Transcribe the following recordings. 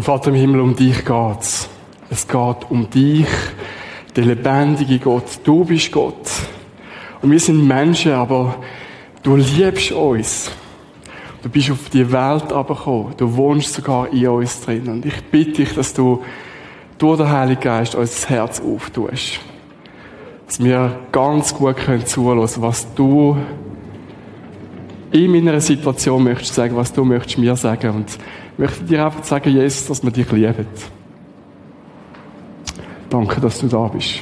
Und Vater im Himmel, um dich geht's. Es geht um dich, der lebendige Gott. Du bist Gott. Und wir sind Menschen, aber du liebst uns. Du bist auf die Welt abgekommen. Du wohnst sogar in uns drin. Und ich bitte dich, dass du durch den Heiligen Geist unser Herz auftust. Dass wir ganz gut können zuhören, was du in meiner Situation möchtest sagen, was du möchtest mir sagen. Und möchte dir einfach sagen, Jesus, dass wir dich lieben. Danke, dass du da bist.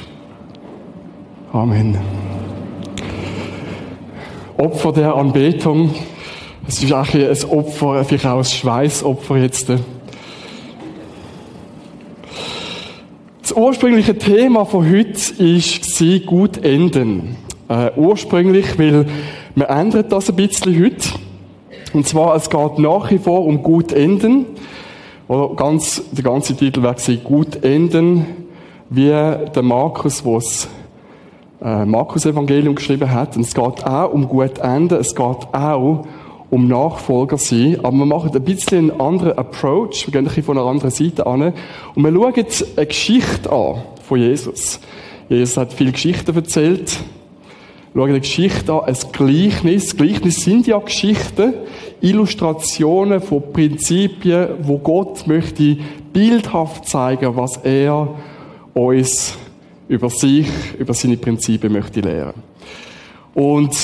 Amen. Opfer der Anbetung. Es ist auch ein Opfer, vielleicht auch ein Schweißopfer jetzt. Das ursprüngliche Thema von heute war gut enden. Äh, ursprünglich, weil man ändert das ein bisschen heute. Und zwar, es geht nach wie vor um gut enden. Oder ganz, der ganze Titel wäre gut enden, wie der Markus, der das äh, Markus-Evangelium geschrieben hat. Und es geht auch um gut enden. Es geht auch um Nachfolger sein. Aber wir machen ein bisschen einen anderen Approach. Wir gehen ein bisschen von einer anderen Seite an. Und wir schauen eine Geschichte an von Jesus. Jesus hat viele Geschichten erzählt. Schauen eine Geschichte an, ein Gleichnis. Gleichnis sind ja Geschichten, Illustrationen von Prinzipien, wo Gott möchte bildhaft zeigen, was er uns über sich, über seine Prinzipien möchte lehren. Und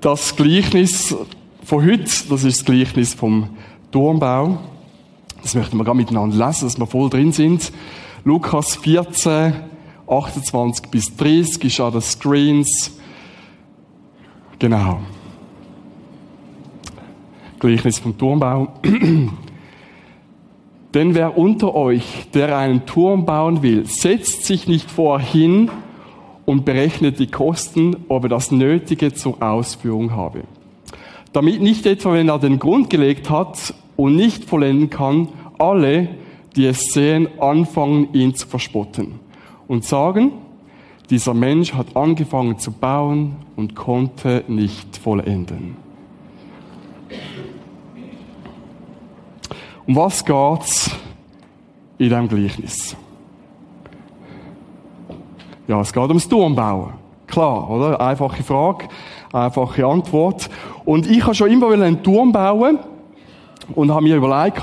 das Gleichnis von heute, das ist das Gleichnis vom Turmbau. Das möchten wir gerade miteinander lesen, dass wir voll drin sind. Lukas 14, 28 bis 30 ist an den Screens. Genau. Gleichnis vom Turmbau. Denn wer unter euch, der einen Turm bauen will, setzt sich nicht vorhin und berechnet die Kosten, ob er das Nötige zur Ausführung habe damit nicht etwa, wenn er den Grund gelegt hat und nicht vollenden kann, alle, die es sehen, anfangen, ihn zu verspotten und sagen, dieser Mensch hat angefangen zu bauen und konnte nicht vollenden. Um was geht's in diesem Gleichnis? Ja, es geht ums Turmbauen. Klar, oder? Einfache Frage, einfache Antwort. Und ich habe schon immer einen Turm bauen und habe mir überlegt,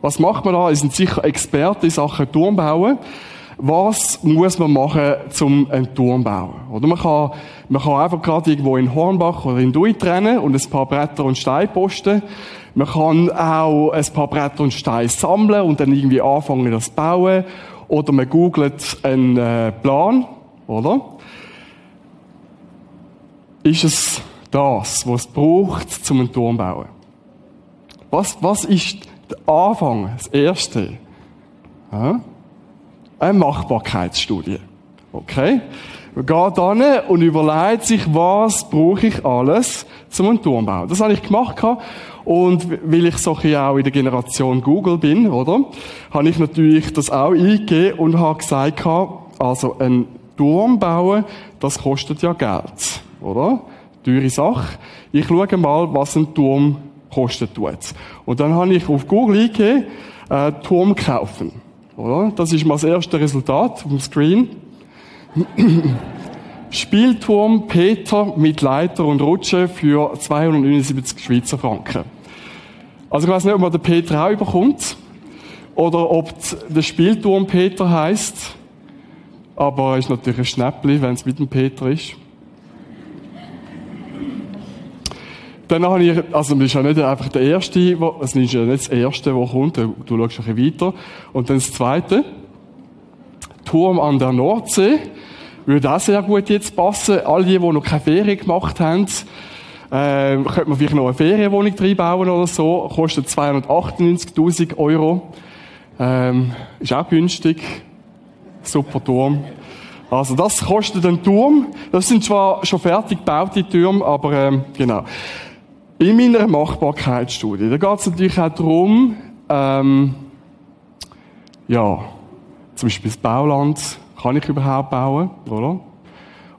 was macht man da? Es sind sicher Experten in Sachen Turm bauen. Was muss man machen, um einen Turm zu bauen? Oder man kann, man kann einfach gerade irgendwo in Hornbach oder in Dui trennen und ein paar Bretter und Steine posten. Man kann auch ein paar Bretter und Steine sammeln und dann irgendwie anfangen, das zu bauen. Oder man googelt einen äh, Plan, oder? Ist es das, was es braucht, um einen Turm zu bauen? Was, was ist der Anfang, das Erste? Ja? Eine Machbarkeitsstudie. Okay? Man geht hin und überlegt sich, was brauche ich alles, um einen Turm bauen. Das habe ich gemacht. Und weil ich so auch in der Generation Google bin, oder? Habe ich natürlich das auch eingegeben und habe gesagt, also ein Turm bauen, das kostet ja Geld, oder? teure Sache. Ich schaue mal, was ein Turm kostet. Und dann habe ich auf Google eingegeben, äh, Turm kaufen. Oder? Das ist mal das erste Resultat vom Screen. Spielturm Peter mit Leiter und Rutsche für 279 Schweizer Franken. Also ich weiß nicht, ob man den Peter auch überkommt oder ob der Spielturm Peter heißt, aber ist natürlich ein Schnäppli, wenn es mit dem Peter ist. Dann habe ich, also das ist ja nicht einfach der erste, es ist ja nicht das erste, was kommt, du, du schaust ein bisschen weiter. Und dann das zweite, Turm an der Nordsee, würde auch sehr gut jetzt passen. Alle, die noch keine Ferien gemacht haben, äh, könnte man vielleicht noch eine Ferienwohnung reinbauen oder so, kostet 298.000 Euro. Ähm, ist auch günstig. Super Turm. Also das kostet ein Turm. Das sind zwar schon fertig gebaute Türme, aber ähm, genau. In meiner Machbarkeitsstudie, da geht es natürlich auch darum, ähm, ja, zum Beispiel das Bauland, kann ich überhaupt bauen, oder?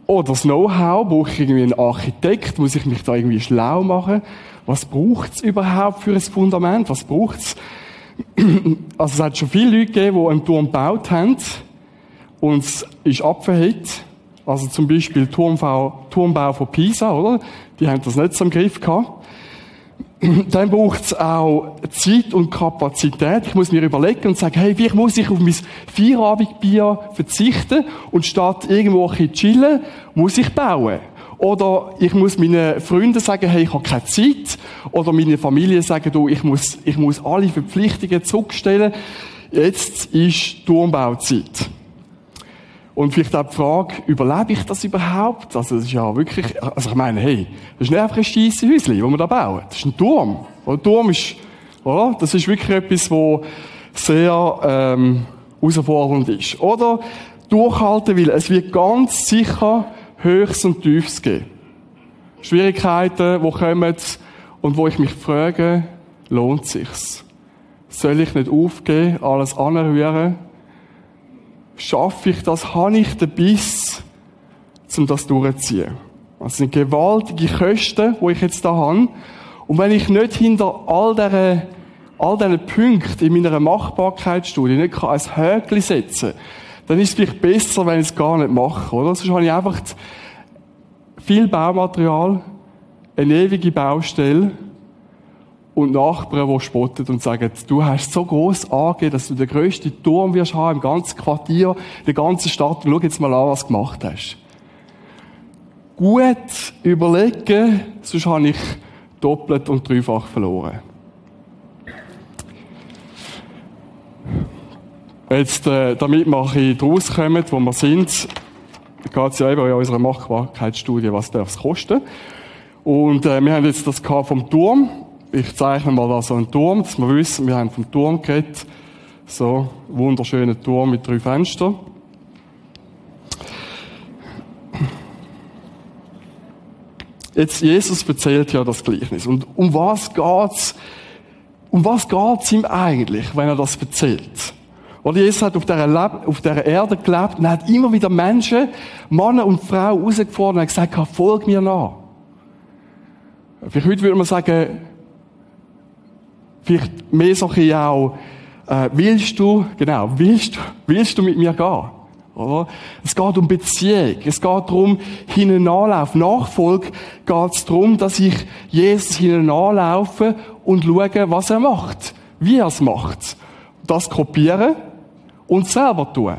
Oder das Know-how, brauche ich irgendwie einen Architekt, muss ich mich da irgendwie schlau machen? Was braucht es überhaupt für ein Fundament? Was braucht es Also es hat schon viele Leute gegeben, die einen Turm gebaut haben und es ist abverhängt. Also zum Beispiel Turmbau, Turmbau von Pisa, oder? Die haben das nicht so im Griff gehabt. Dann braucht es auch Zeit und Kapazität. Ich muss mir überlegen und sagen, hey, wie muss ich auf mein Feierabendbier verzichten und statt irgendwo ein chillen, muss ich bauen. Oder ich muss meinen Freunden sagen, hey, ich habe keine Zeit. Oder meine Familie sagen, du, ich muss, ich muss alle Verpflichtungen zurückstellen. Jetzt ist Turmbauzeit. Und vielleicht auch die Frage, überlebe ich das überhaupt? Also, das ist ja wirklich, also ich meine, hey, das ist nicht einfach ein scheisse Häuschen, das wir da bauen. Das ist ein Turm. Ein Turm ist, oder? Das ist wirklich etwas, wo sehr, ähm, herausfordernd ist. Oder durchhalten, weil es wird ganz sicher Höchst und Tiefs geben. Schwierigkeiten, die kommen und wo ich mich frage, lohnt sich's? Soll ich nicht aufgeben, alles anrühren? Schaffe ich das? Habe ich den Biss, um das durchzuziehen? Das sind gewaltige Kosten, die ich jetzt da habe. Und wenn ich nicht hinter all diesen, all diesen Punkten in meiner Machbarkeitsstudie nicht ein Häkchen setzen kann, dann ist es vielleicht besser, wenn ich es gar nicht mache, oder? Sonst habe ich einfach viel Baumaterial, eine ewige Baustelle und Nachbarn, die spotten und sagen, du hast so groß angegeben, dass du den grössten Turm wirst haben im ganzen Quartier, der ganzen Stadt. Und schau jetzt mal an, was du gemacht hast. Gut überlegen, sonst habe ich doppelt und dreifach verloren. Jetzt, äh, damit wir ein rauskommen, wo wir sind, geht es ja eben in unserer Machbarkeitsstudie, was darf es kosten. Und äh, wir haben jetzt das vom Turm. Ich zeichne mal da so einen Turm, dass wir wissen, wir haben vom Turm geredet. So, wunderschöner Turm mit drei Fenstern. Jetzt, Jesus erzählt ja das Gleichnis. Und um was geht's? Um was geht's ihm eigentlich, wenn er das erzählt? Oder Jesus hat auf dieser, auf dieser Erde gelebt und hat immer wieder Menschen, Männer und Frauen herausgefordert und gesagt, folg mir nach. Vielleicht heute würde man sagen, vielleicht mehr so ein auch, äh, willst du, genau, willst du, willst du mit mir gehen? Oder? Es geht um Beziehung. Es geht darum, hinten anlaufen. Nachfolge geht es darum, dass ich Jesus hinten anlaufe und schaue, was er macht. Wie er es macht. Das kopieren und selber tun.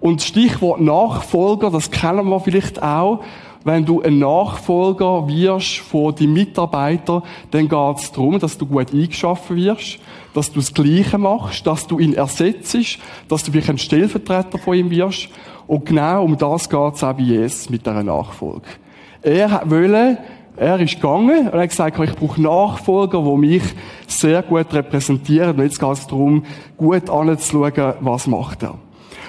Und Stichwort Nachfolger, das kennen wir vielleicht auch. Wenn du ein Nachfolger wirst von deinem Mitarbeiter, dann geht es darum, dass du gut eingeschaffen wirst, dass du das Gleiche machst, dass du ihn ersetzt, dass du vielleicht ein Stellvertreter von ihm wirst. Und genau um das geht es auch bei Jesus mit dieser Nachfolge. Er wollte, er ist gegangen und hat gesagt, ich brauche Nachfolger, die mich sehr gut repräsentieren. Und jetzt geht es darum, gut anzuschauen, was macht er.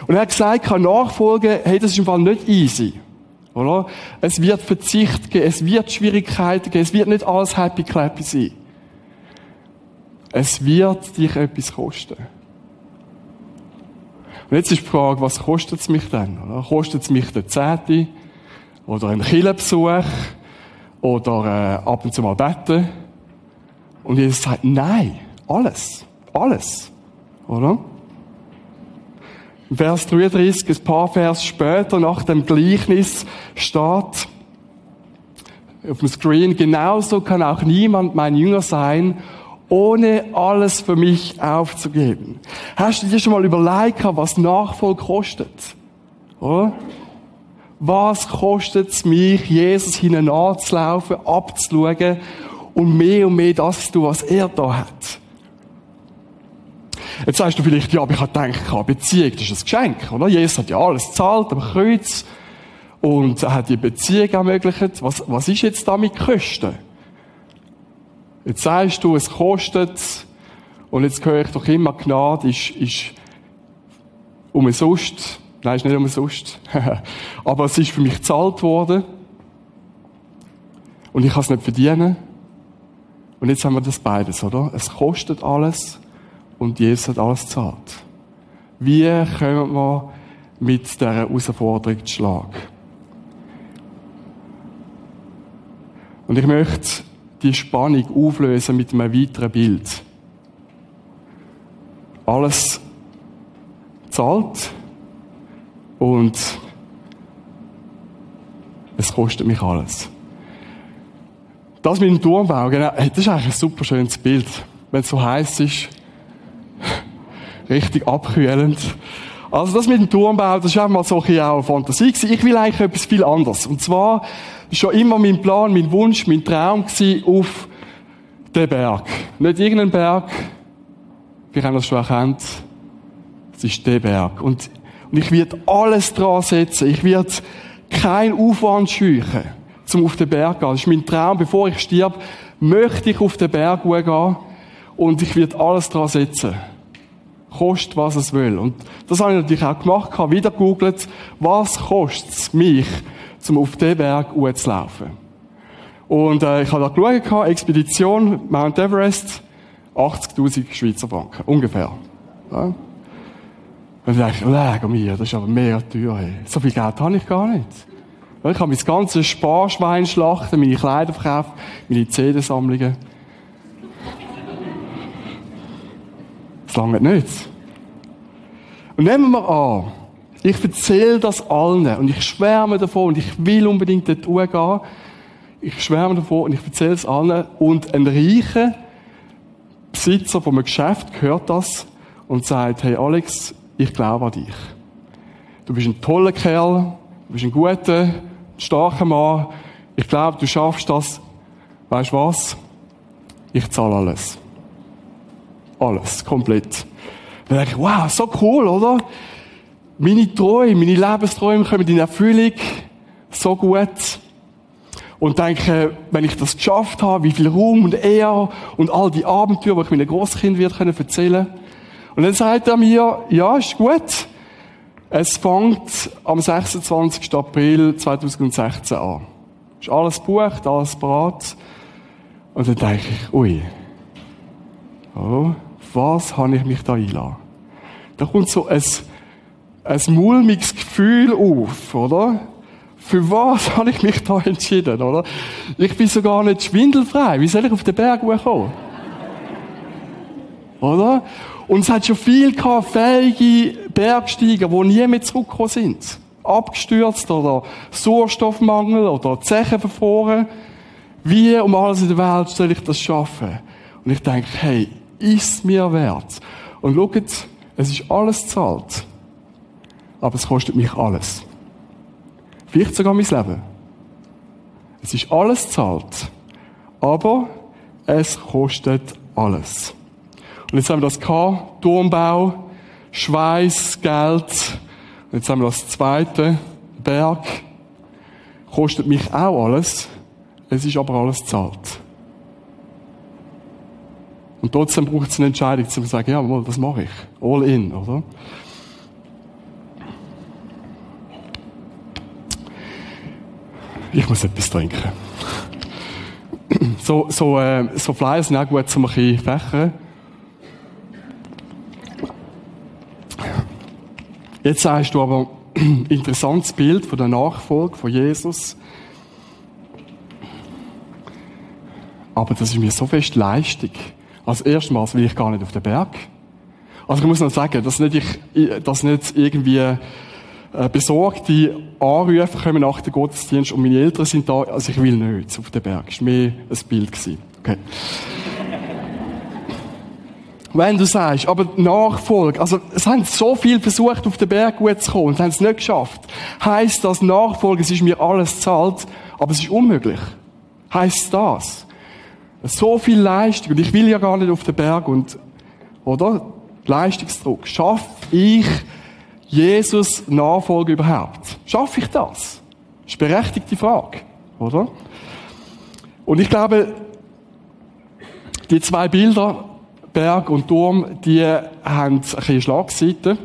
Und er hat gesagt, kann Nachfolgen, hey, das ist im Fall nicht easy. Oder? Es wird Verzicht geben, es wird Schwierigkeiten geben, es wird nicht alles happy clappy sein. Es wird dich etwas kosten. Und jetzt ist die Frage, was kostet es mich denn? Oder? Kostet es mich der Zehnte? Oder ein Killenbesuch? Oder äh, ab und zu mal beten? Und Jesus sagt, nein, alles. Alles. Oder? Vers 33, ein paar Vers später, nach dem Gleichnis, steht auf dem Screen, genauso kann auch niemand mein Jünger sein, ohne alles für mich aufzugeben. Hast du dir schon mal überlegt, was Nachfolge kostet? Oder? Was kostet es mich, Jesus hinein anzulaufen, abzuschauen und mehr und mehr das zu tun, was er da hat? Jetzt sagst du vielleicht, ja, aber ich habe gedacht, Beziehung, das ist ein Geschenk, oder? Jesus hat ja alles gezahlt am Kreuz und er hat die Beziehung ermöglicht. Was, was ist jetzt damit Kosten? Jetzt sagst du, es kostet, und jetzt höre ich doch immer, Gnade ist, ist umsonst. Nein, ist nicht umsonst. aber es ist für mich gezahlt worden. Und ich kann es nicht verdienen. Und jetzt haben wir das beides, oder? Es kostet alles und Jesus hat alles gezahlt. Wie kommen wir mit dieser Herausforderung zu Schlag? Und ich möchte die Spannung auflösen mit einem weiteren Bild. alles zahlt und es kostet mich alles. Das mit dem Turmbau, genau, das ist eigentlich ein super schönes Bild. Wenn es so heiß ist, richtig abkühlend. Also das mit dem Turmbau, das war mal so ein bisschen auch eine Fantasie. Ich will eigentlich etwas viel anderes. Und zwar schon immer mein Plan, mein Wunsch, mein Traum gewesen, auf den Berg. Nicht irgendeinen Berg, wir haben das schon erkannt, es ist der Berg. Und, und ich werde alles dran setzen. Ich werde keinen Aufwand scheuchen, um auf den Berg zu gehen. Das ist mein Traum. Bevor ich stirb, möchte ich auf den Berg gehen und ich werde alles dran setzen kostet, was es will. Und das habe ich natürlich auch gemacht, habe wieder gegoogelt, was kostet es mich, um auf den Berg zu laufen. Und äh, ich habe da geschaut, Expedition Mount Everest, 80.000 Schweizer Franken, ungefähr. Ja. Und ich dachte, leg mir, das ist aber mega teuer. Hey. So viel Geld habe ich gar nicht. Ich habe mein ganzes Sparschwein schlachten, meine Kleider verkauft, meine CD-Sammlungen. Das lange nicht. Und nehmen wir an, ich erzähle das allen und ich schwärme davon und ich will unbedingt dort gehen. Ich schwärme davon und ich erzähle es allen und ein reicher Besitzer von einem Geschäft hört das und sagt, hey Alex, ich glaube an dich. Du bist ein toller Kerl, du bist ein guter, starker Mann. Ich glaube, du schaffst das. Weißt du was? Ich zahle alles. Alles, komplett. Dann denke ich, wow, so cool, oder? Meine Träume, meine Lebensträume kommen in Erfüllung. So gut. Und denke, wenn ich das geschafft habe, wie viel Ruhm und Ehre und all die Abenteuer, die ich meinen Großkind wird können erzählen. Und dann sagt er mir, ja, ist gut. Es fängt am 26. April 2016 an. Ist alles bucht, alles parat. Und dann denke ich, ui. Oh was habe ich mich da einlassen? Da kommt so ein, ein mulmiges Gefühl auf, oder? Für was habe ich mich da entschieden, oder? Ich bin sogar nicht schwindelfrei. Wie soll ich auf den Berg kommen? oder? Und es hat schon viel gehabt, fähige Bergsteiger, die nie mehr zurückgekommen sind. Abgestürzt oder Sauerstoffmangel oder Zechen verfroren. Wie um alles in der Welt soll ich das schaffen? Und ich denke, hey, ist mir wert. Und schaut, es ist alles zahlt. Aber es kostet mich alles. Vielleicht sogar mein Leben. Es ist alles zahlt. Aber es kostet alles. Und jetzt haben wir das gehabt, Turmbau, Schweiß, Geld. Und jetzt haben wir das zweite, Berg. Kostet mich auch alles. Es ist aber alles zahlt. Und trotzdem braucht es eine Entscheidung, zu sagen, ja, das mache ich. All in, oder? Ich muss etwas trinken. So, so, äh, so Flyers sind auch gut zum ein bisschen fächern. Jetzt sagst du aber interessantes Bild von der Nachfolge von Jesus. Aber das ist mir so fest Leistung. Als erstmals will ich gar nicht auf den Berg. Also ich muss noch sagen, dass nicht, ich, dass nicht irgendwie äh, besorgte Anrufe kommen nach dem Gottesdienst und meine Eltern sind da. Also ich will nicht auf den Berg. Das war mehr ein Bild. Okay. Wenn du sagst, aber Nachfolge, also es haben so viel versucht, auf den Berg gut zu kommen und haben es nicht geschafft. Heißt das Nachfolge, es ist mir alles zahlt, aber es ist unmöglich. Heißt das? So viel Leistung. Und ich will ja gar nicht auf den Berg und, oder? Leistungsdruck. Schaffe ich Jesus Nachfolge überhaupt? Schaffe ich das? Das ist eine berechtigte Frage, oder? Und ich glaube, die zwei Bilder, Berg und Turm, die haben ein bisschen Schlagseite.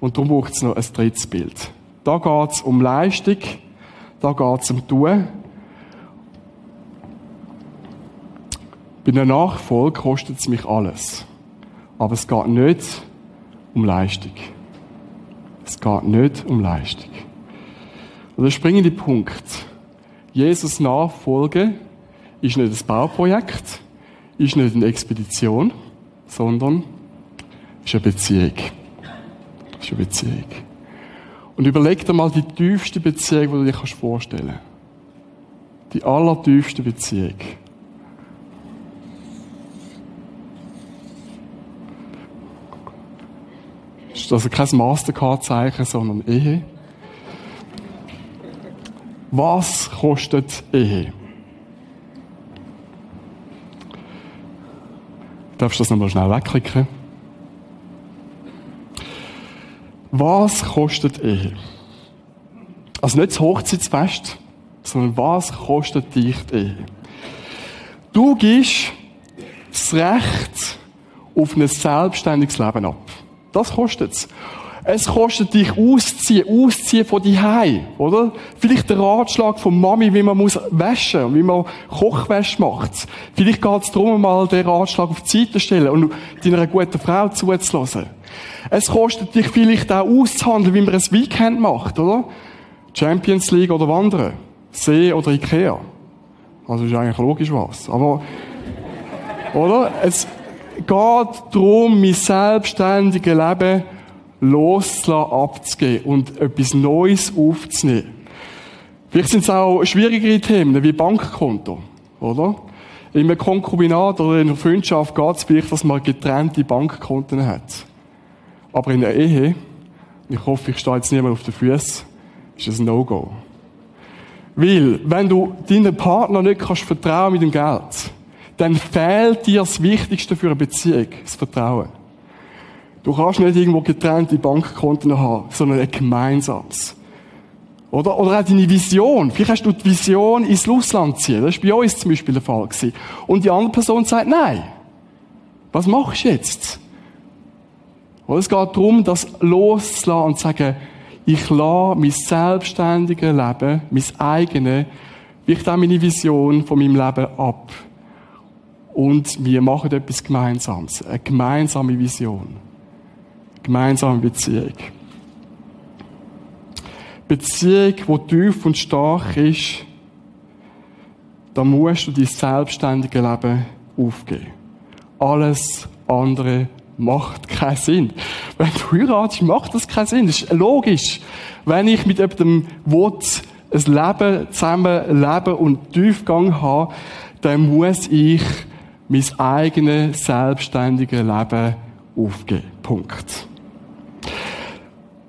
Und darum braucht es noch ein drittes Bild. Da geht es um Leistung, da geht es um Tun Bei einer Nachfolge kostet es mich alles. Aber es geht nicht um Leistung. Es geht nicht um Leistung. Und der springende Punkt. Jesus Nachfolge ist nicht ein Bauprojekt, ist nicht eine Expedition, sondern ist eine Beziehung. Ist eine Beziehung. Und überleg dir mal die tiefste Beziehung, die du dir vorstellen kannst. Die allertiefste Beziehung. Ist also kein Mastercard-Zeichen, sondern Ehe. Was kostet Ehe? Darfst du das nochmal schnell wegklicken? Was kostet Ehe? Also nicht das Hochzeitsfest, sondern was kostet dich die Ehe? Du gibst das Recht auf ein selbstständiges Leben ab. Das kostet es. Es kostet dich ausziehen, ausziehen von die oder? Vielleicht der Ratschlag von Mami, wie man muss waschen, wie man Kochwäsche macht. Vielleicht geht es darum, mal den Ratschlag auf die Seite zu stellen und deiner guten Frau zuzulassen. Es kostet dich vielleicht auch auszuhandeln, wie man ein Weekend macht, oder? Champions League oder Wandern. See oder Ikea. Also ist eigentlich logisch was. Aber, oder? Es geht darum, mein selbstständiges Leben loszulassen, abzugeben und etwas Neues aufzunehmen. Vielleicht sind es auch schwierigere Themen, wie Bankkonto, oder? In einem Konkubinat oder in einer Freundschaft geht es vielleicht, dass man getrennte Bankkonten hat. Aber in der Ehe, ich hoffe, ich stehe jetzt niemand auf den Füßen, ist das ein No-Go. Weil, wenn du deinem Partner nicht kannst vertrauen mit dem Geld, dann fehlt dir das Wichtigste für eine Beziehung, das Vertrauen. Du kannst nicht irgendwo getrennte Bankkonten haben, sondern ein gemeinsames. Oder, oder auch deine Vision. Vielleicht hast du die Vision ins Ausland ziehen. Das war bei uns zum Beispiel der Fall. Gewesen. Und die andere Person sagt, nein. Was machst du jetzt? Oder es geht darum, das loszulassen und zu sagen, ich lasse mein selbstständiges Leben, mein eigenes, vielleicht auch meine Vision von meinem Leben ab. Und wir machen etwas Gemeinsames. Eine gemeinsame Vision gemeinsame Beziehung. Beziehung, die tief und stark ist, da musst du dein selbstständige Leben aufgeben. Alles andere macht keinen Sinn. Wenn du heiratest, macht das keinen Sinn. Das ist logisch. Wenn ich mit jemandem will, ein Leben zusammen leben und Tiefgang haben, dann muss ich mein eigenes selbstständiges Leben aufgeben. Punkt.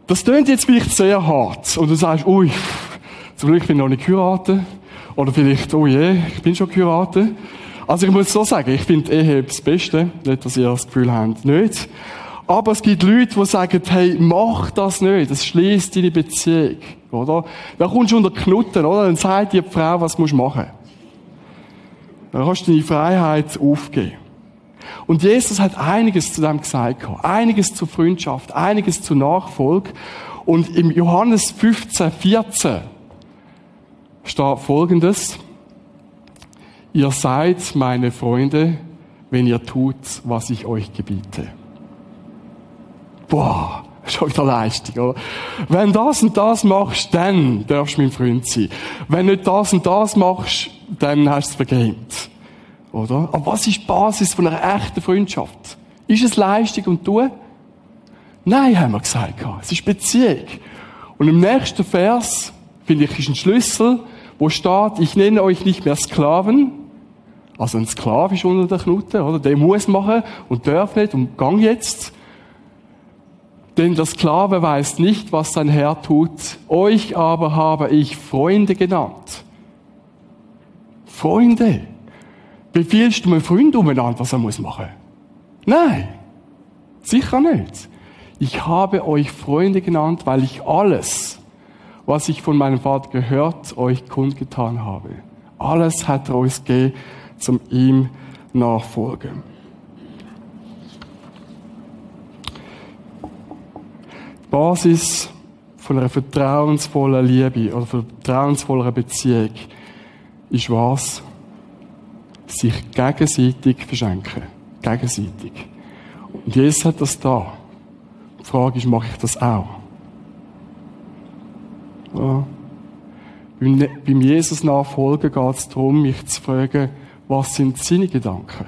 Das klingt jetzt vielleicht sehr hart. Und du sagst, ui, zum Glück bin ich noch nicht geheiratet. Oder vielleicht, oh je, ich bin schon geheiratet. Also ich muss so sagen, ich finde Ehe das Beste. Nicht, dass ihr das Gefühl habt, nicht. Aber es gibt Leute, die sagen, hey, mach das nicht. Das schließt deine Beziehung. Oder? Da kommst du unter Knutten, oder? Dann sagt dir die Frau, was du machen musst Dann kannst du deine Freiheit aufgeben. Und Jesus hat einiges zu dem gesagt, einiges zur Freundschaft, einiges zur Nachfolge. Und im Johannes 15, 14 steht Folgendes. Ihr seid meine Freunde, wenn ihr tut, was ich euch gebiete. Boah, schon wieder Leistung, oder? Wenn das und das machst, dann darfst du mein Freund sein. Wenn nicht das und das machst, dann hast du es vergeben. Oder? Aber was ist die Basis von einer echten Freundschaft? Ist es Leistung und Tun? Nein, haben wir gesagt. Es ist Beziehung. Und im nächsten Vers, finde ich, ist ein Schlüssel, wo steht, ich nenne euch nicht mehr Sklaven. Also ein Sklave ist unter der Knute, oder? Der muss machen und darf nicht und gang jetzt. Denn der Sklave weiß nicht, was sein Herr tut. Euch aber habe ich Freunde genannt. Freunde. Befiehlst du einem Freund umeinander, was er muss machen? Nein. Sicher nicht. Ich habe euch Freunde genannt, weil ich alles, was ich von meinem Vater gehört, euch kundgetan habe. Alles hat er uns gegeben, zum ihm nachfolgen. Basis von einer vertrauensvollen Liebe oder vertrauensvoller Beziehung ist was? sich gegenseitig verschenken. Gegenseitig. Und Jesus hat das da. Die Frage ist, mache ich das auch? Ja. Beim Jesus nachfolgen geht es darum, mich zu fragen, was sind seine Gedanken?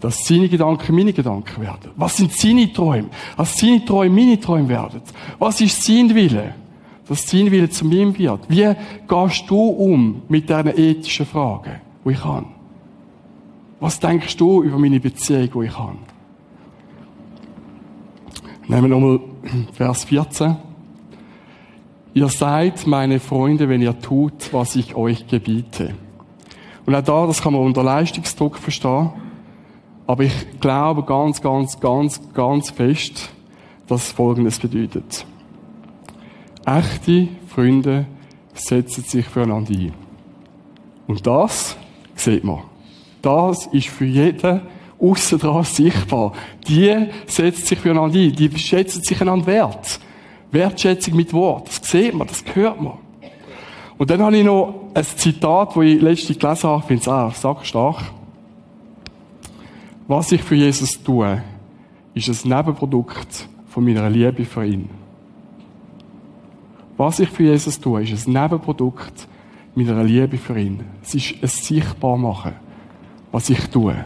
Dass seine Gedanken meine Gedanken werden. Was sind seine Träume? Dass seine Träume meine Träume werden. Was ist sein Wille? Dass sein Wille zu mir wird. Wie gehst du um mit diesen ethischen Fragen, die ich habe? Was denkst du über meine Beziehung, die ich habe? Nehmen wir nochmal Vers 14. Ihr seid meine Freunde, wenn ihr tut, was ich euch gebiete. Und auch da, das kann man unter Leistungsdruck verstehen. Aber ich glaube ganz, ganz, ganz, ganz fest, dass Folgendes bedeutet. Echte Freunde setzen sich füreinander ein. Und das sieht man. Das ist für jeden aussen sichtbar. Die setzen sich füreinander ein. Die schätzen sich einander wert. Wertschätzung mit Wort. Das sieht man, das hört man. Und dann habe ich noch ein Zitat, das ich letztens gelesen habe, ich finde es auch sackstark. Was ich für Jesus tue, ist ein Nebenprodukt von meiner Liebe für ihn. Was ich für Jesus tue, ist ein Nebenprodukt meiner Liebe für ihn. Es ist ein Sichtbarmachen, was ich tue.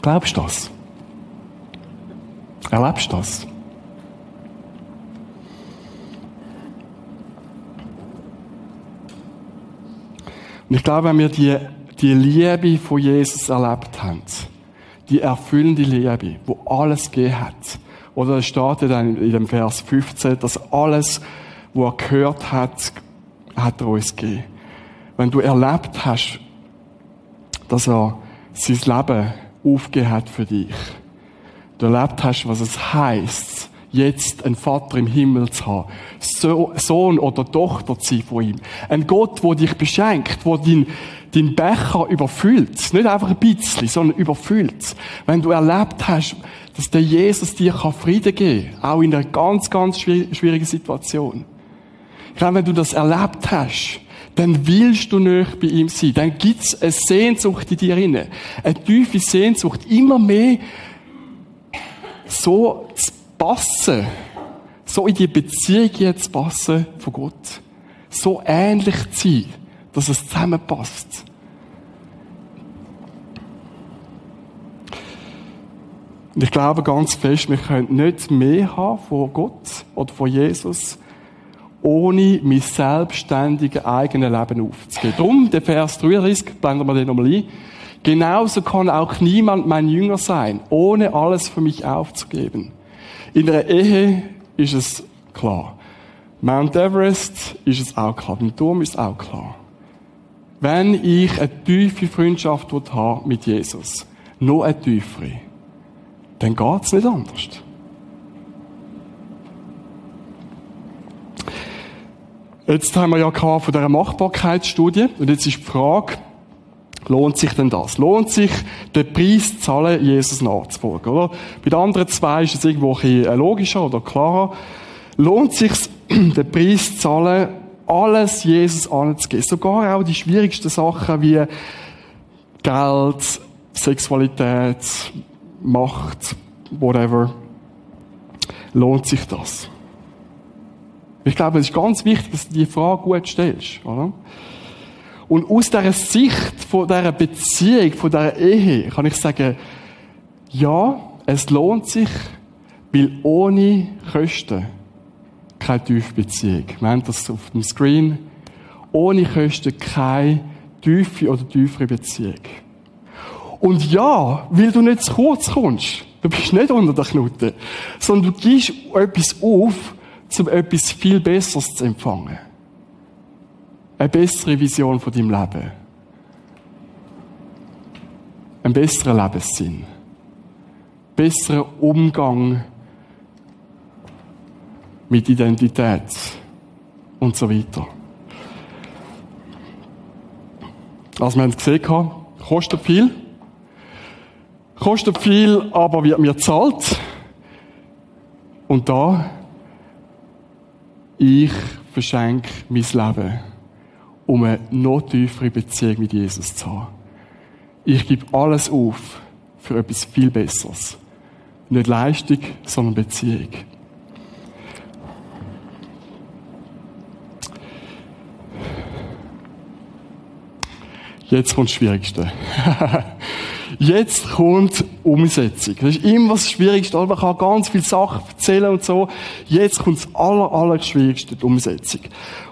Glaubst du das? Erlebst du das? Und ich glaube, wenn wir die, die Liebe von Jesus erlebt haben, die erfüllende Liebe, wo alles gegeben hat, oder es steht dann in dem Vers 15, dass alles, was er gehört hat, hat er uns gegeben. Wenn du erlebt hast, dass er sein Leben aufgegeben hat für dich. Du erlebt hast, was es heißt, jetzt einen Vater im Himmel zu haben. Sohn oder Tochter zu sein von ihm. Ein Gott, der dich beschenkt, der dein, dein Becher überfüllt. Nicht einfach ein bisschen, sondern überfüllt. Wenn du erlebt hast, dass der Jesus dir Frieden geben kann, auch in einer ganz, ganz schwierigen Situation. Ich glaube, wenn du das erlebt hast, dann willst du nicht bei ihm sein. Dann gibt's eine Sehnsucht in dir inne. Eine tiefe Sehnsucht, immer mehr so zu passen. So in die Beziehung jetzt passen von Gott. So ähnlich zu sein, dass es zusammenpasst. Und ich glaube ganz fest, wir können nicht mehr haben von Gott oder von Jesus, ohne mein selbstständiges eigenes Leben aufzugeben. Darum, der Vers 33, blenden wir den nochmal ein. Genauso kann auch niemand mein Jünger sein, ohne alles für mich aufzugeben. In der Ehe ist es klar. Mount Everest ist es auch klar. Im Turm ist es auch klar. Wenn ich eine tiefe Freundschaft habe mit Jesus, noch eine tiefere, dann geht es nicht anders. Jetzt haben wir ja von dieser Machbarkeitsstudie und jetzt ist die Frage, lohnt sich denn das? Lohnt sich, den Preis zu zahlen, Jesus nachzufolgen, oder? Bei den anderen zwei ist es irgendwo ein bisschen logischer oder klarer. Lohnt sich den Preis zu zahlen, alles Jesus anzugeben? Sogar auch die schwierigsten Sachen wie Geld, Sexualität, Macht, whatever. Lohnt sich das? Ich glaube, es ist ganz wichtig, dass du die Frage gut stellst, oder? Und aus dieser Sicht von dieser Beziehung, von dieser Ehe, kann ich sagen, ja, es lohnt sich, weil ohne Kosten keine tiefe Beziehung. Wir haben das auf dem Screen. Ohne Kosten keine tiefe oder tiefere Beziehung. Und ja, weil du nicht zu kurz kommst. Du bist nicht unter der Knute. Sondern du gibst etwas auf, um etwas viel Besseres zu empfangen. Eine bessere Vision von deinem Leben. Ein besserer Lebenssinn. Besserer Umgang mit Identität und so weiter. Also wir haben gesehen, kostet viel. Kostet viel, aber wird mir zahlt. Und da ich verschenke mein Leben, um eine noch tiefere Beziehung mit Jesus zu haben. Ich gebe alles auf für etwas viel Besseres. Nicht Leistung, sondern Beziehung. Jetzt kommt das Schwierigste. Jetzt kommt Umsetzung. Das ist immer das Schwierigste. Man kann ganz viele Sachen erzählen und so. Jetzt kommt das aller, aller Schwierigste, die Umsetzung.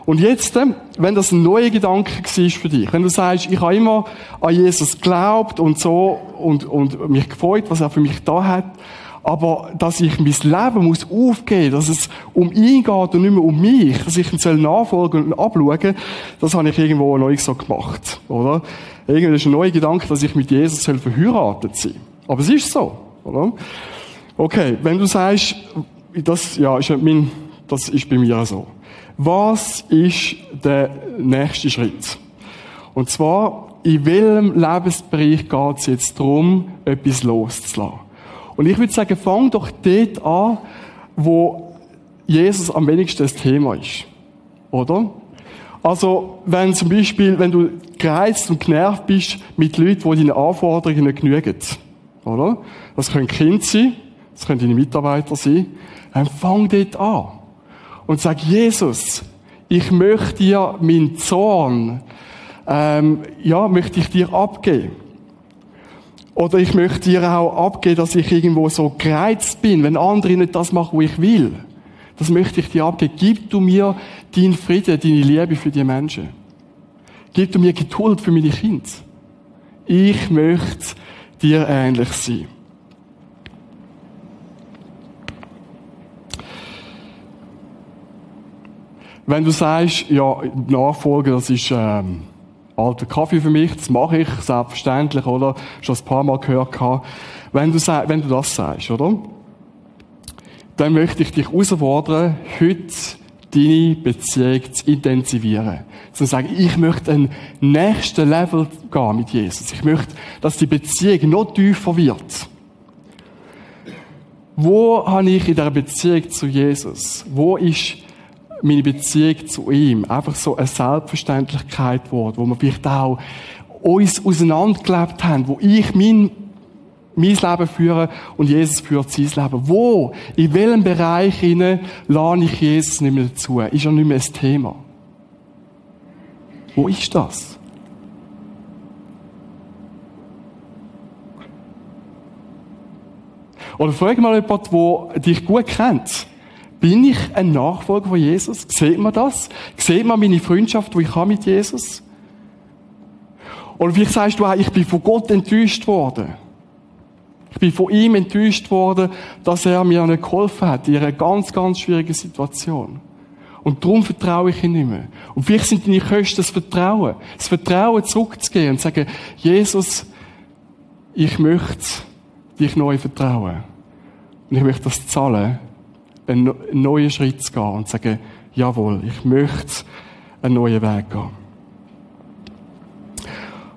Und jetzt, äh, wenn das ein neuer Gedanke war für dich, wenn du sagst, ich habe immer an Jesus geglaubt und so und, und mich gefreut, was er für mich da hat, aber dass ich mein Leben muss aufgeben, dass es um ihn geht und nicht mehr um mich, dass ich ihn soll nachfolgen und abschauen, das habe ich irgendwo neu so gemacht, oder? Irgendwie ist ein neuer Gedanke, dass ich mit Jesus soll verheiratet sein. Aber es ist so, oder? Okay, wenn du sagst, das, ja, ist mein, das ist bei mir so. Was ist der nächste Schritt? Und zwar, in welchem Lebensbereich geht es jetzt darum, etwas loszulassen? Und ich würde sagen, fang doch dort an, wo Jesus am wenigsten das Thema ist. Oder? Also, wenn zum Beispiel, wenn du gereizt und genervt bist mit Leuten, die deinen Anforderungen nicht genügen. Oder? Das können Kinder sein, das können deine Mitarbeiter sein. Dann fang dort an. Und sag, Jesus, ich möchte dir meinen Zorn, ähm, ja, möchte ich dir abgeben. Oder ich möchte dir auch abgeben, dass ich irgendwo so gereizt bin, wenn andere nicht das machen, was ich will. Das möchte ich dir abgeben. Gib du mir deinen Frieden, deine Liebe für die Menschen. Gib du mir Geduld für meine Kinder. Ich möchte dir ähnlich sein. Wenn du sagst, ja, Nachfolge, das ist, ähm, alter Kaffee für mich, das mache ich, selbstverständlich, oder? Schon ein paar Mal gehört gehabt. Wenn du, wenn du das sagst, oder? Dann möchte ich dich herausfordern, heute deine Beziehung zu intensivieren. Zu sagen, ich möchte ein nächsten Level gehen mit Jesus. Ich möchte, dass die Beziehung noch tiefer wird. Wo habe ich in der Beziehung zu Jesus? Wo ist meine Beziehung zu ihm einfach so eine Selbstverständlichkeit geworden, wo wir vielleicht auch uns auseinandergelebt haben, wo ich mein, mein Leben führe und Jesus führt sein Leben. Wo, in welchem Bereich hinein lade ich Jesus nicht mehr dazu? Ist er nicht mehr ein Thema? Wo ist das? Oder frag mal jemanden, der dich gut kennt. Bin ich ein Nachfolger von Jesus? Sieht man das? Sieht man meine Freundschaft, die ich habe mit Jesus? Oder vielleicht sagst du auch, ich bin von Gott enttäuscht worden. Ich bin von ihm enttäuscht worden, dass er mir nicht geholfen hat in einer ganz, ganz schwierigen Situation. Und darum vertraue ich ihm nicht mehr. Und vielleicht sind deine Kosten das Vertrauen. Das Vertrauen zurückzugehen und zu sagen, Jesus, ich möchte dich neu vertrauen. Und ich möchte das zahlen einen neuen Schritt zu gehen und zu sagen, jawohl, ich möchte einen neuen Weg gehen.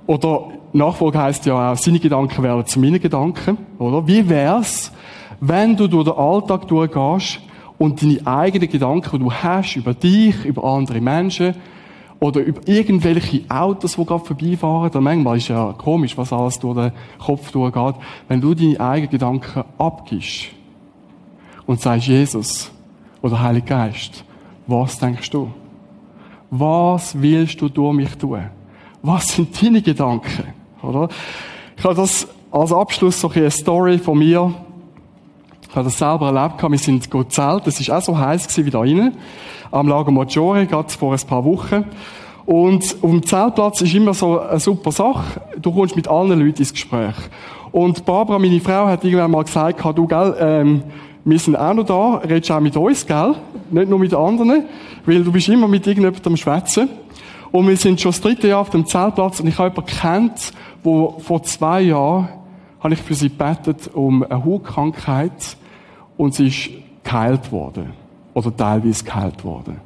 Oder Nachfolge heisst ja auch, seine Gedanken werden zu meinen Gedanken, oder? Wie wär's, wenn du durch den Alltag durchgehst und deine eigenen Gedanken, die du hast über dich, über andere Menschen oder über irgendwelche Autos, die gerade vorbeifahren, dann manchmal ist ja komisch, was alles durch den Kopf durchgeht, wenn du deine eigenen Gedanken abgibst und sagst, Jesus oder Heiliger Geist, was denkst du? Was willst du durch mich tun? Was sind deine Gedanken? Oder? Ich habe das als Abschluss so eine Story von mir. Ich habe das selber erlebt. Wir sind gezählt. Es war auch so heiß wie da drinnen. Am Lago Maggiore, gerade vor ein paar Wochen. Und auf dem Zeltplatz ist immer so eine super Sache. Du kommst mit allen Leuten ins Gespräch. Und Barbara, meine Frau, hat irgendwann mal gesagt, du, gell, ähm, wir sind auch noch da, redest auch mit uns, gell? Nicht nur mit anderen, weil du bist immer mit irgendjemandem Schwätzen. Und wir sind schon das dritte Jahr auf dem Zeltplatz und ich habe jemanden kennt, wo vor zwei Jahren habe ich für sie gebetet um eine Hautkrankheit und sie ist geheilt worden. Oder teilweise geheilt worden.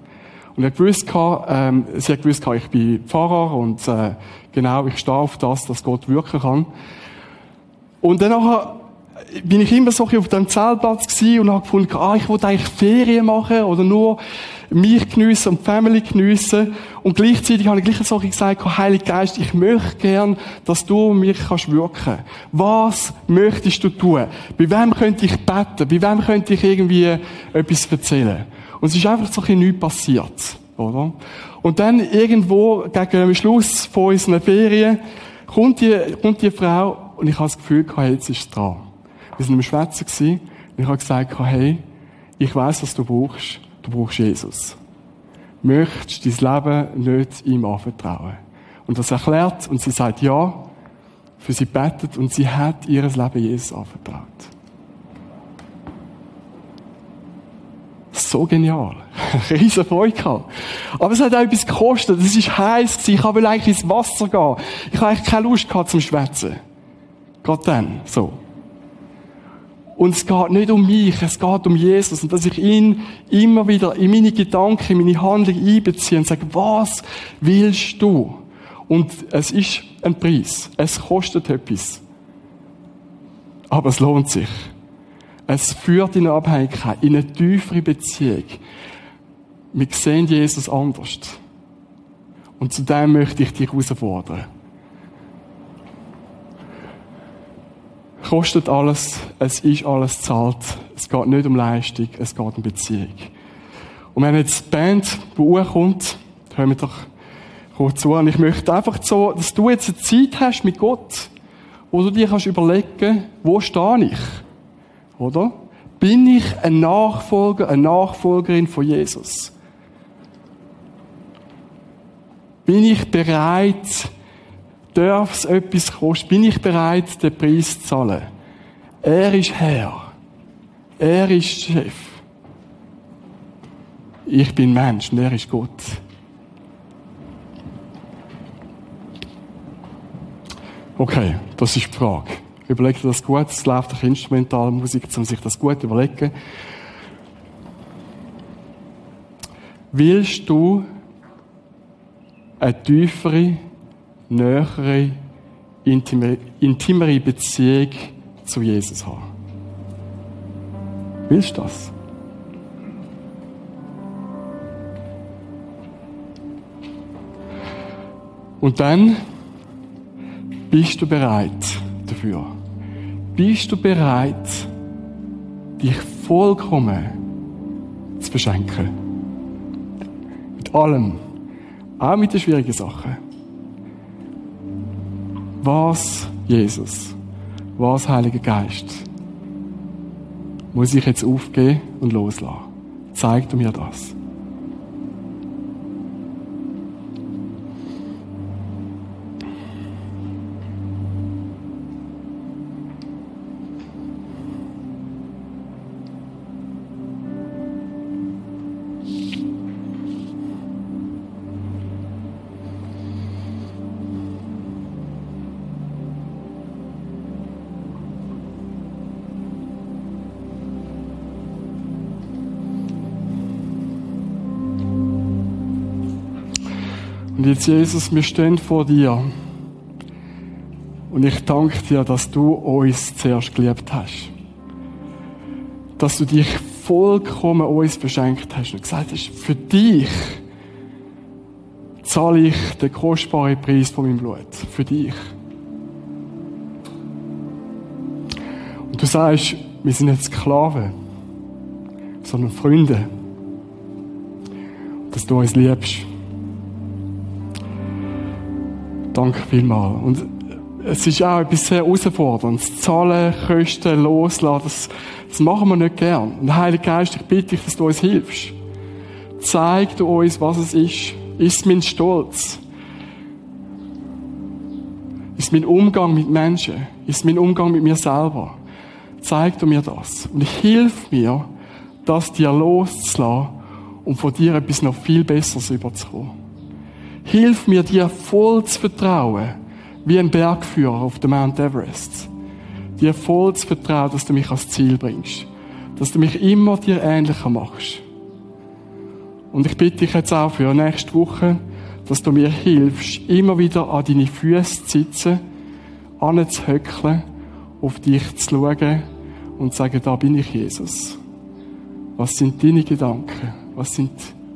Und ich gewusst, ähm, sie hat gewusst, ich bin Pfarrer und äh, genau, ich stehe auf das, dass Gott wirken kann. Und dann bin ich immer so auf dem Zeltplatz und habe gefunden, ah, ich wollte eigentlich Ferien machen oder nur mich geniessen und die Family geniessen. Und gleichzeitig habe ich gleich so gesagt, Heiliger Geist, ich möchte gern, dass du mich kannst wirken. Was möchtest du tun? Bei wem könnte ich beten? Bei wem könnte ich irgendwie etwas erzählen? Und es ist einfach so ein bisschen nichts passiert, oder? Und dann irgendwo gegen den Schluss von unseren Ferien kommt die, kommt die Frau und ich habe das Gefühl, jetzt ist es dran. Wir sind am Schwätzen und ich habe gesagt, hey, ich weiß, was du brauchst. Du brauchst Jesus. Möchtest dein Leben nicht ihm anvertrauen? Und das erklärt und sie sagt ja, für sie betet und sie hat ihr Leben Jesus anvertraut. So genial. Riesen Freude. Aber es hat auch etwas gekostet. Es ist heiß Ich wollte eigentlich ins Wasser gehen. Ich habe eigentlich keine Lust gehabt zum Schwätzen. Gerade dann. So. Und es geht nicht um mich, es geht um Jesus. Und dass ich ihn immer wieder in meine Gedanken, in meine Handlung einbeziehe und sage, was willst du? Und es ist ein Preis. Es kostet etwas. Aber es lohnt sich. Es führt in Abhängigkeit, in eine tiefere Beziehung. Wir sehen Jesus anders. Und zu dem möchte ich dich herausfordern. Kostet alles, es ist alles zahlt. Es geht nicht um Leistung, es geht um Beziehung. Und wenn jetzt die Band, die kommt, hören wir doch kurz zu. Und ich möchte einfach so, dass du jetzt eine Zeit hast mit Gott, wo du dir kannst überlegen, wo stehe ich? Oder? Bin ich ein Nachfolger, eine Nachfolgerin von Jesus? Bin ich bereit, darf es etwas kosten, bin ich bereit, den Preis zu zahlen. Er ist Herr. Er ist Chef. Ich bin Mensch und er ist Gott. Okay, das ist die Frage. Überleg dir das gut. Es läuft doch Instrumentalmusik, um sich das gut zu überlegen. Willst du eine tiefere nähere, intimere Beziehung zu Jesus haben. Willst du das? Und dann bist du bereit dafür. Bist du bereit, dich vollkommen zu beschenken? Mit allem. Auch mit den schwierigen Sachen. Was, Jesus, was, Heiliger Geist, muss ich jetzt aufgeben und loslassen? Zeig du mir das. Jetzt, Jesus, wir stehen vor dir. Und ich danke dir, dass du uns zuerst geliebt hast. Dass du dich vollkommen uns beschenkt hast und gesagt hast, für dich zahle ich den kostbaren Preis von meinem Blut. Für dich. Und du sagst, wir sind nicht Sklaven, sondern Freunde. Dass du uns liebst. Danke vielmals. Und es ist auch etwas sehr herausforderndes. Zahlen, Kosten, loslassen, das, das machen wir nicht gern. Und Heiliger Geist, ich bitte dich, dass du uns hilfst. Zeig du uns, was es ist. Ist mein Stolz? Ist mein Umgang mit Menschen? Ist mein Umgang mit mir selber? Zeig du mir das. Und hilf mir, das dir loszulassen um von dir etwas noch viel Besseres überzukommen. Hilf mir, dir voll zu vertrauen, wie ein Bergführer auf dem Mount Everest. Dir voll zu vertrauen, dass du mich ans Ziel bringst. Dass du mich immer dir ähnlicher machst. Und ich bitte dich jetzt auch für nächste Woche, dass du mir hilfst, immer wieder an deine Füße zu sitzen, anzuhöckeln, auf dich zu schauen und zu sagen, da bin ich Jesus. Was sind deine Gedanken? Was sind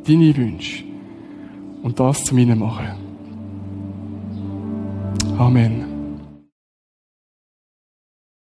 deine Wünsche? Und das zu meinem machen. Amen.